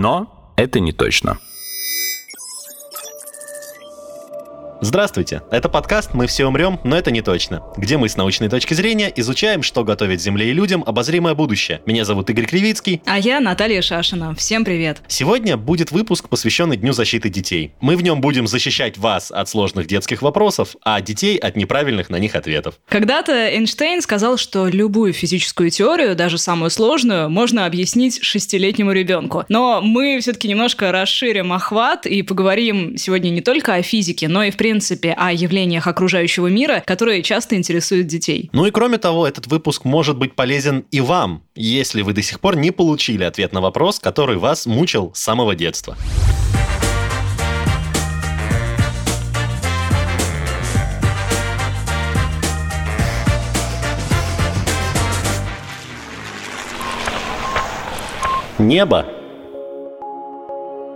Но это не точно. Здравствуйте! Это подкаст «Мы все умрем, но это не точно», где мы с научной точки зрения изучаем, что готовит Земле и людям обозримое будущее. Меня зовут Игорь Кривицкий. А я Наталья Шашина. Всем привет. Сегодня будет выпуск, посвященный Дню защиты детей. Мы в нем будем защищать вас от сложных детских вопросов, а детей от неправильных на них ответов. Когда-то Эйнштейн сказал, что любую физическую теорию, даже самую сложную, можно объяснить шестилетнему ребенку. Но мы все-таки немножко расширим охват и поговорим сегодня не только о физике, но и в принципе принципе о явлениях окружающего мира, которые часто интересуют детей. Ну и кроме того, этот выпуск может быть полезен и вам, если вы до сих пор не получили ответ на вопрос, который вас мучил с самого детства. Небо.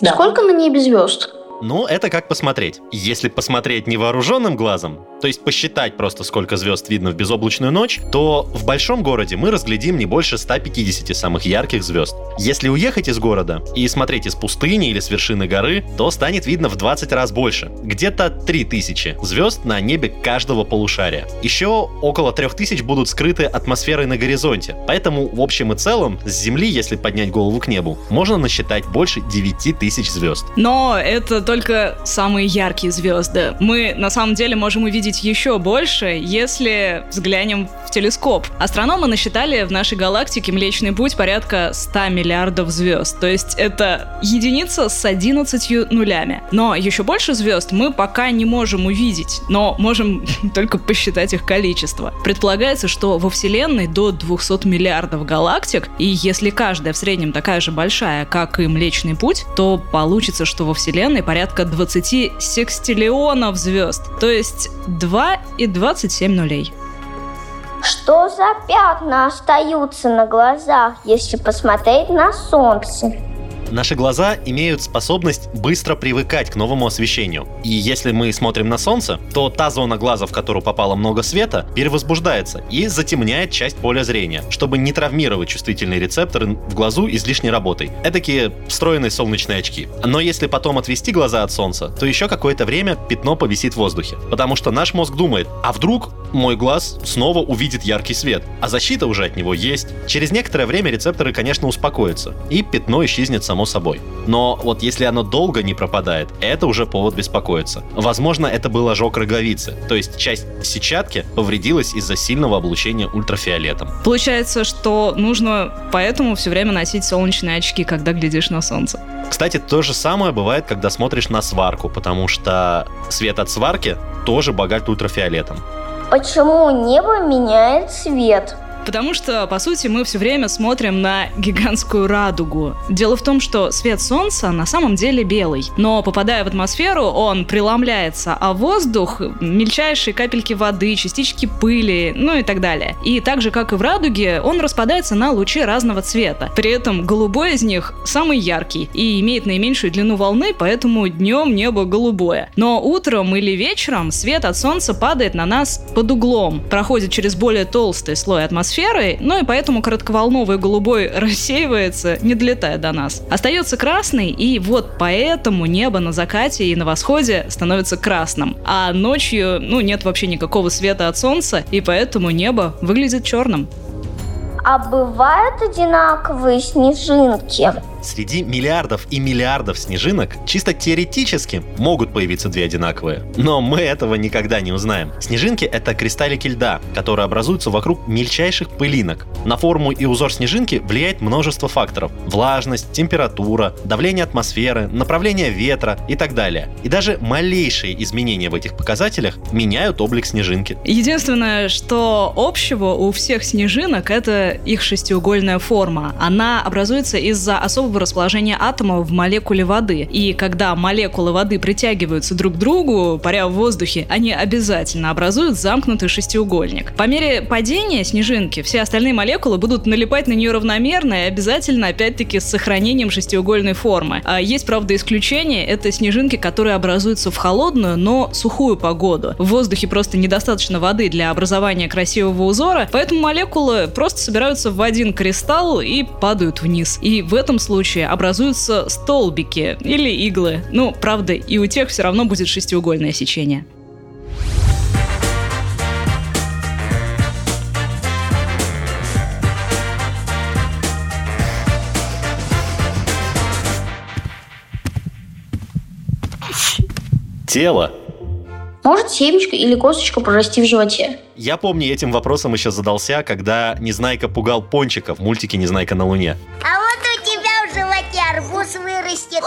Да. Сколько на небе звезд? Ну, это как посмотреть. Если посмотреть невооруженным глазом, то есть посчитать просто, сколько звезд видно в безоблачную ночь, то в большом городе мы разглядим не больше 150 самых ярких звезд. Если уехать из города и смотреть из пустыни или с вершины горы, то станет видно в 20 раз больше. Где-то 3000 звезд на небе каждого полушария. Еще около 3000 будут скрыты атмосферой на горизонте. Поэтому в общем и целом с Земли, если поднять голову к небу, можно насчитать больше 9000 звезд. Но это только самые яркие звезды. Мы на самом деле можем увидеть еще больше, если взглянем в телескоп. Астрономы насчитали в нашей галактике Млечный Путь порядка 100 миллиардов звезд. То есть это единица с 11 нулями. Но еще больше звезд мы пока не можем увидеть, но можем только посчитать их количество. Предполагается, что во Вселенной до 200 миллиардов галактик, и если каждая в среднем такая же большая, как и Млечный Путь, то получится, что во Вселенной порядка порядка 20 секстиллионов звезд, то есть 2 и 27 нулей. Что за пятна остаются на глазах, если посмотреть на Солнце? Наши глаза имеют способность быстро привыкать к новому освещению. И если мы смотрим на солнце, то та зона глаза, в которую попало много света, перевозбуждается и затемняет часть поля зрения, чтобы не травмировать чувствительные рецепторы в глазу излишней работой. Эдакие встроенные солнечные очки. Но если потом отвести глаза от солнца, то еще какое-то время пятно повисит в воздухе. Потому что наш мозг думает, а вдруг мой глаз снова увидит яркий свет, а защита уже от него есть. Через некоторое время рецепторы, конечно, успокоятся, и пятно исчезнет само собой. Но вот если оно долго не пропадает, это уже повод беспокоиться. Возможно, это был ожог роговицы, то есть часть сетчатки повредилась из-за сильного облучения ультрафиолетом. Получается, что нужно поэтому все время носить солнечные очки, когда глядишь на солнце. Кстати, то же самое бывает, когда смотришь на сварку, потому что свет от сварки тоже богат ультрафиолетом. Почему небо меняет цвет? Потому что, по сути, мы все время смотрим на гигантскую радугу. Дело в том, что свет Солнца на самом деле белый, но попадая в атмосферу, он преломляется, а воздух — мельчайшие капельки воды, частички пыли, ну и так далее. И так же, как и в радуге, он распадается на лучи разного цвета. При этом голубой из них самый яркий и имеет наименьшую длину волны, поэтому днем небо голубое. Но утром или вечером свет от Солнца падает на нас под углом, проходит через более толстый слой атмосферы, атмосферой, ну и поэтому коротковолновый голубой рассеивается, не долетая до нас. Остается красный, и вот поэтому небо на закате и на восходе становится красным. А ночью, ну, нет вообще никакого света от солнца, и поэтому небо выглядит черным. А бывают одинаковые снежинки? Среди миллиардов и миллиардов снежинок чисто теоретически могут появиться две одинаковые. Но мы этого никогда не узнаем. Снежинки — это кристаллики льда, которые образуются вокруг мельчайших пылинок. На форму и узор снежинки влияет множество факторов. Влажность, температура, давление атмосферы, направление ветра и так далее. И даже малейшие изменения в этих показателях меняют облик снежинки. Единственное, что общего у всех снежинок, это их шестиугольная форма. Она образуется из-за особого расположения атомов в молекуле воды. И когда молекулы воды притягиваются друг к другу, паря в воздухе, они обязательно образуют замкнутый шестиугольник. По мере падения снежинки все остальные молекулы будут налипать на нее равномерно и обязательно, опять-таки, с сохранением шестиугольной формы. А есть, правда, исключение. Это снежинки, которые образуются в холодную, но сухую погоду. В воздухе просто недостаточно воды для образования красивого узора, поэтому молекулы просто собираются в один кристалл и падают вниз. И в этом случае образуются столбики или иглы. Ну, правда, и у тех все равно будет шестиугольное сечение. Тело Может семечко или косточка прорасти в животе? Я помню, этим вопросом еще задался, когда Незнайка пугал Пончика в мультике «Незнайка на Луне». А вот вырастет.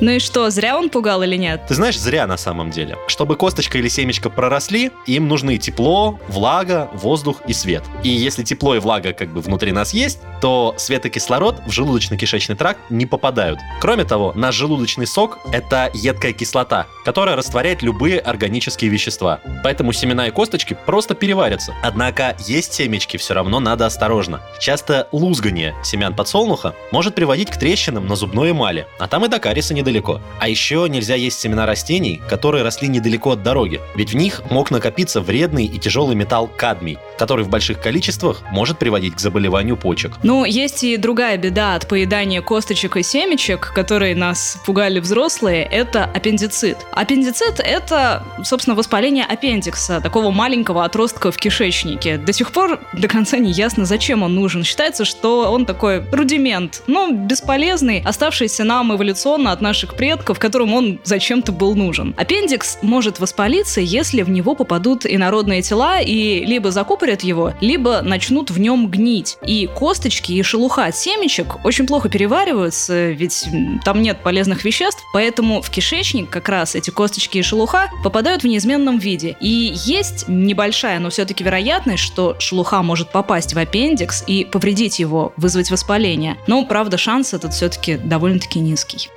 Ну и что, зря он пугал или нет? Ты знаешь, зря на самом деле. Чтобы косточка или семечко проросли, им нужны тепло, влага, воздух и свет. И если тепло и влага как бы внутри нас есть, то свет и кислород в желудочно-кишечный тракт не попадают. Кроме того, наш желудочный сок — это едкая кислота, которая растворяет любые органические вещества. Поэтому семена и косточки просто переварятся. Однако есть семечки все равно надо осторожно. Часто лузгание семян подсолнуха может приводить к трещинам на зубной эмали, а там и до кариеса недалеко. А еще нельзя есть семена растений, которые росли недалеко от дороги, ведь в них мог накопиться вредный и тяжелый металл кадмий, который в больших количествах может приводить к заболеванию почек. Ну, есть и другая беда от поедания косточек и семечек, которые нас пугали взрослые, это аппендицит. Аппендицит — это, собственно, воспаление аппендикса, такого маленького отростка в кишечнике. До сих пор до конца не ясно, зачем он нужен. Считается, что он такой рудимент, ну, бесполезный, оставшийся нам эволюционно от наших предков, которым он зачем-то был нужен. Аппендикс может воспалиться, если в него попадут инородные тела и либо закупорят его, либо начнут в нем гнить. И косточки и шелуха от семечек очень плохо перевариваются, ведь там нет полезных веществ, поэтому в кишечник как раз эти косточки и шелуха попадают в неизменном виде. И есть небольшая, но все-таки вероятность, что шелуха может попасть в аппендикс и повредить его, вызвать воспаление. Но, правда, шанс этот все-таки довольно-таки низкий.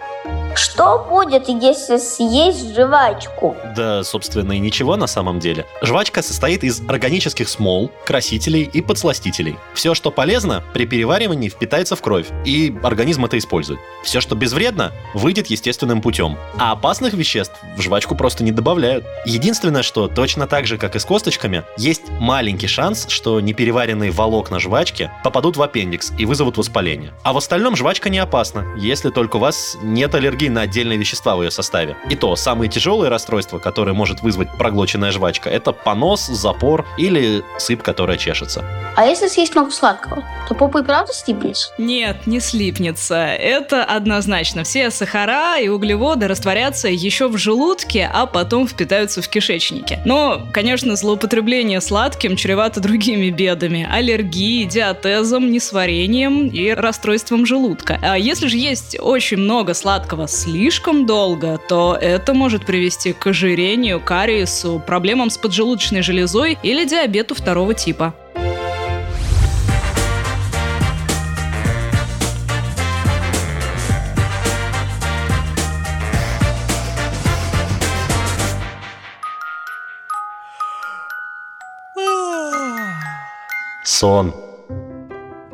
Что будет, если съесть жвачку? Да, собственно, и ничего на самом деле. Жвачка состоит из органических смол, красителей и подсластителей. Все, что полезно, при переваривании впитается в кровь, и организм это использует. Все, что безвредно, выйдет естественным путем. А опасных веществ в жвачку просто не добавляют. Единственное, что точно так же, как и с косточками, есть маленький шанс, что непереваренные волокна жвачки попадут в аппендикс и вызовут воспаление. А в остальном жвачка не опасна, если только у вас нет аллергии на отдельные вещества в ее составе. И то, самые тяжелые расстройства, которые может вызвать проглоченная жвачка, это понос, запор или сыпь, которая чешется. А если съесть много сладкого, то попа и правда стипнется? Нет, не слипнется. Это однозначно. Все сахара и углеводы растворятся еще в желудке, а потом впитаются в кишечнике. Но, конечно, злоупотребление сладким чревато другими бедами. Аллергией, диатезом, несварением и расстройством желудка. А если же есть очень много сладкого слишком долго, то это может привести к ожирению, кариесу, проблемам с поджелудочной железой или диабету второго типа. Сон.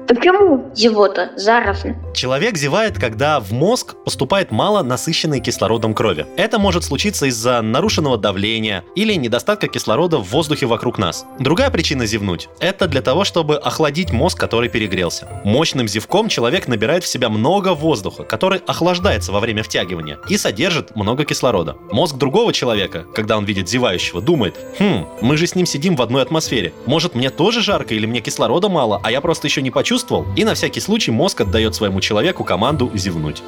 Почему зевота заразна? Человек зевает, когда в мозг поступает мало насыщенной кислородом крови. Это может случиться из-за нарушенного давления или недостатка кислорода в воздухе вокруг нас. Другая причина зевнуть – это для того, чтобы охладить мозг, который перегрелся. Мощным зевком человек набирает в себя много воздуха, который охлаждается во время втягивания и содержит много кислорода. Мозг другого человека, когда он видит зевающего, думает, хм, мы же с ним сидим в одной атмосфере. Может, мне тоже жарко или мне кислорода мало, а я просто еще не почувствовал? И на всякий случай мозг отдает своему человеку команду зевнуть.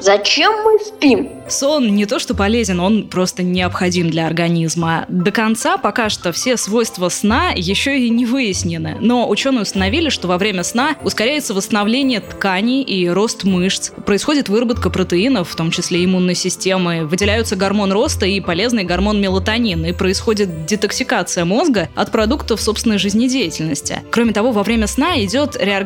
Зачем мы спим? Сон не то что полезен, он просто необходим для организма. До конца пока что все свойства сна еще и не выяснены, но ученые установили, что во время сна ускоряется восстановление тканей и рост мышц, происходит выработка протеинов, в том числе иммунной системы, выделяются гормон роста и полезный гормон мелатонин, и происходит детоксикация мозга от продуктов собственной жизнедеятельности. Кроме того, во время сна идет реорганизация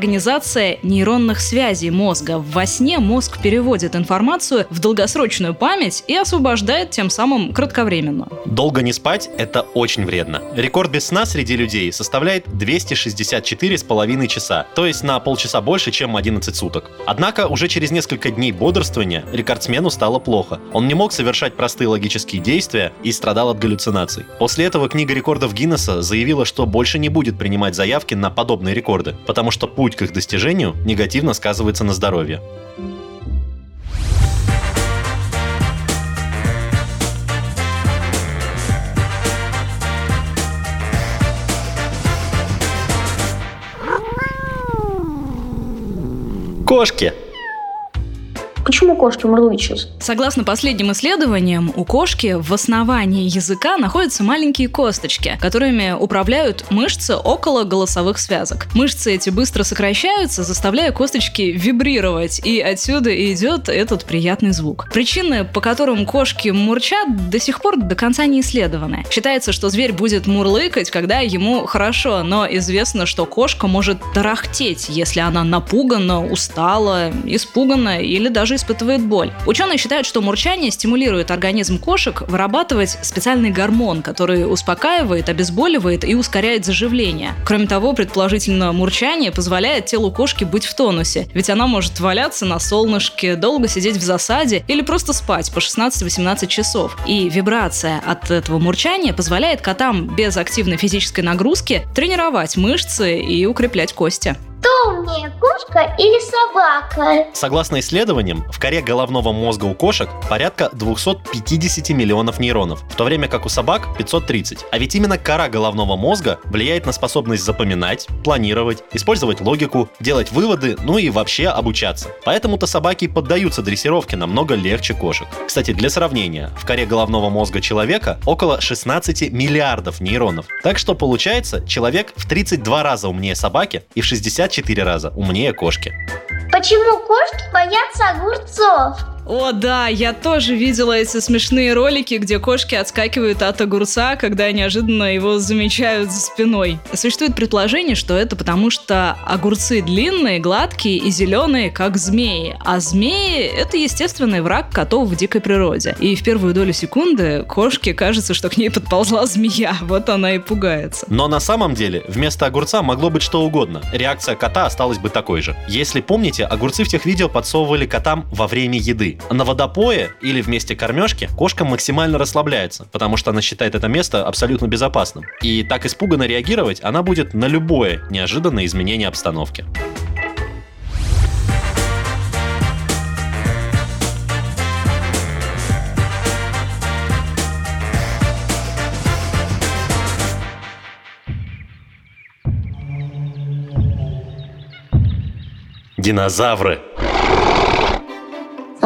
нейронных связей мозга. Во сне мозг переводит информацию в долгосрочную память и освобождает тем самым кратковременно. Долго не спать – это очень вредно. Рекорд без сна среди людей составляет 264,5 часа, то есть на полчаса больше, чем 11 суток. Однако уже через несколько дней бодрствования рекордсмену стало плохо. Он не мог совершать простые логические действия и страдал от галлюцинаций. После этого книга рекордов Гиннесса заявила, что больше не будет принимать заявки на подобные рекорды, потому что путь к их достижению негативно сказывается на здоровье. Кошки. Почему кошки мурлычут? Согласно последним исследованиям, у кошки в основании языка находятся маленькие косточки, которыми управляют мышцы около голосовых связок. Мышцы эти быстро сокращаются, заставляя косточки вибрировать, и отсюда идет этот приятный звук. Причины, по которым кошки мурчат, до сих пор до конца не исследованы. Считается, что зверь будет мурлыкать, когда ему хорошо, но известно, что кошка может тарахтеть, если она напугана, устала, испугана или даже испытывает боль. Ученые считают, что мурчание стимулирует организм кошек вырабатывать специальный гормон, который успокаивает, обезболивает и ускоряет заживление. Кроме того, предположительно, мурчание позволяет телу кошки быть в тонусе, ведь она может валяться на солнышке, долго сидеть в засаде или просто спать по 16-18 часов. И вибрация от этого мурчания позволяет котам без активной физической нагрузки тренировать мышцы и укреплять кости. Или собака? Согласно исследованиям, в коре головного мозга у кошек порядка 250 миллионов нейронов, в то время как у собак 530. А ведь именно кора головного мозга влияет на способность запоминать, планировать, использовать логику, делать выводы, ну и вообще обучаться. Поэтому-то собаки поддаются дрессировке намного легче кошек. Кстати, для сравнения, в коре головного мозга человека около 16 миллиардов нейронов. Так что получается, человек в 32 раза умнее собаки и в 64 раза умнее кошки. Почему кошки боятся огурцов? О, да, я тоже видела эти смешные ролики, где кошки отскакивают от огурца, когда неожиданно его замечают за спиной. Существует предположение, что это потому, что огурцы длинные, гладкие и зеленые, как змеи. А змеи — это естественный враг котов в дикой природе. И в первую долю секунды кошке кажется, что к ней подползла змея. Вот она и пугается. Но на самом деле вместо огурца могло быть что угодно. Реакция кота осталась бы такой же. Если помните, огурцы в тех видео подсовывали котам во время еды. На водопое или вместе кормежки кошка максимально расслабляется, потому что она считает это место абсолютно безопасным. И так испуганно реагировать она будет на любое неожиданное изменение обстановки. Динозавры.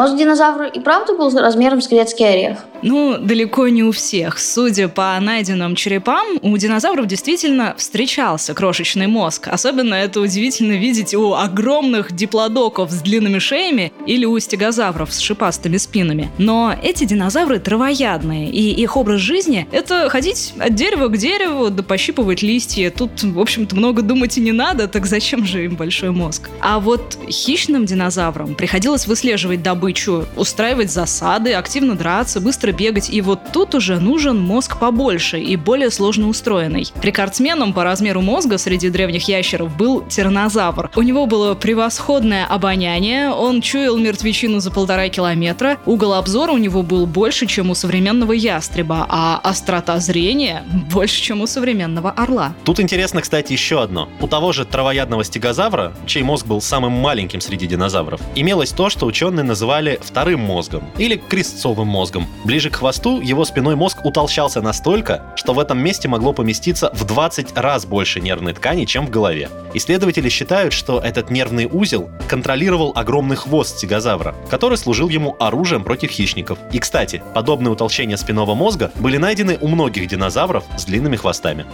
Может, динозавр и правда был размером с грецкий орех? Ну, далеко не у всех. Судя по найденным черепам, у динозавров действительно встречался крошечный мозг. Особенно это удивительно видеть у огромных диплодоков с длинными шеями или у стегозавров с шипастыми спинами. Но эти динозавры травоядные, и их образ жизни — это ходить от дерева к дереву, да пощипывать листья. Тут, в общем-то, много думать и не надо, так зачем же им большой мозг? А вот хищным динозаврам приходилось выслеживать добычу, устраивать засады, активно драться, быстро бегать, и вот тут уже нужен мозг побольше и более сложно устроенный. Рекордсменом по размеру мозга среди древних ящеров был тиранозавр. У него было превосходное обоняние, он чуял мертвечину за полтора километра, угол обзора у него был больше, чем у современного ястреба, а острота зрения больше, чем у современного орла. Тут интересно, кстати, еще одно. У того же травоядного стегозавра, чей мозг был самым маленьким среди динозавров, имелось то, что ученые называли вторым мозгом или крестцовым мозгом. Ближе к хвосту его спиной мозг утолщался настолько, что в этом месте могло поместиться в 20 раз больше нервной ткани, чем в голове. Исследователи считают, что этот нервный узел контролировал огромный хвост стегозавра, который служил ему оружием против хищников. И, кстати, подобные утолщения спинного мозга были найдены у многих динозавров с длинными хвостами.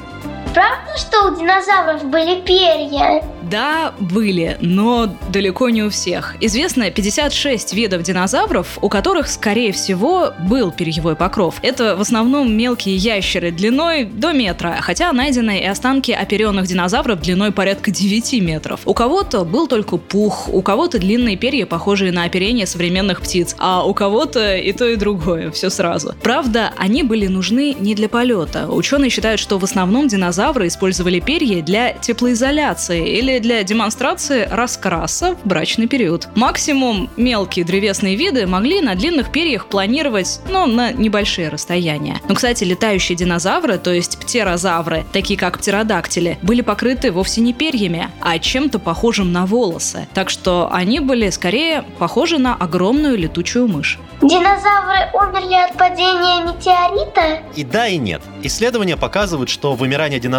Правда, что у динозавров были перья? Да, были, но далеко не у всех. Известно 56 видов динозавров, у которых, скорее всего, был перьевой покров. Это в основном мелкие ящеры длиной до метра, хотя найдены и останки оперенных динозавров длиной порядка 9 метров. У кого-то был только пух, у кого-то длинные перья, похожие на оперение современных птиц, а у кого-то и то, и другое, все сразу. Правда, они были нужны не для полета. Ученые считают, что в основном динозавры использовали перья для теплоизоляции или для демонстрации раскраса в брачный период. Максимум мелкие древесные виды могли на длинных перьях планировать, но на небольшие расстояния. Но, кстати, летающие динозавры, то есть птерозавры, такие как птеродактили, были покрыты вовсе не перьями, а чем-то похожим на волосы. Так что они были скорее похожи на огромную летучую мышь. Динозавры умерли от падения метеорита? И да, и нет. Исследования показывают, что вымирание динозавров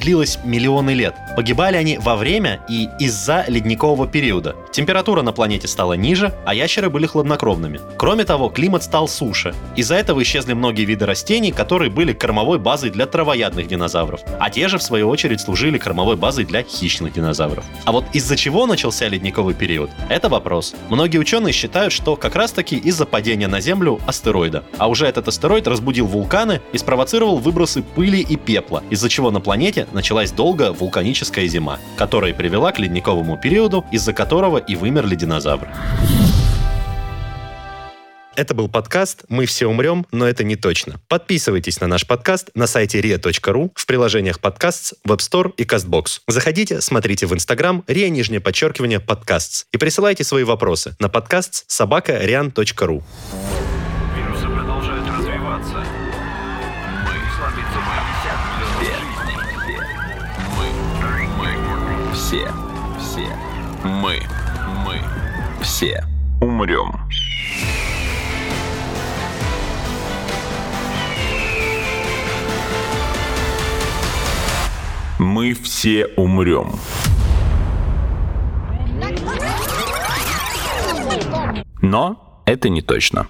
длилось миллионы лет. Погибали они во время и из-за ледникового периода. Температура на планете стала ниже, а ящеры были хладнокровными. Кроме того, климат стал суше. Из-за этого исчезли многие виды растений, которые были кормовой базой для травоядных динозавров. А те же, в свою очередь, служили кормовой базой для хищных динозавров. А вот из-за чего начался ледниковый период? Это вопрос. Многие ученые считают, что как раз-таки из-за падения на Землю астероида. А уже этот астероид разбудил вулканы и спровоцировал выбросы пыли и пепла, из-за чего на планете началась долгая вулканическая зима, которая привела к ледниковому периоду, из-за которого и вымерли динозавры. Это был подкаст «Мы все умрем, но это не точно». Подписывайтесь на наш подкаст на сайте ria.ru, в приложениях подкаст, Web Store и CastBox. Заходите, смотрите в Instagram ria нижнее подчеркивание подкастс и присылайте свои вопросы на подкаст собака rian.ru. Вирусы продолжают развиваться. Мы все, все, мы, мы, все умрем. Мы все умрем. Но это не точно.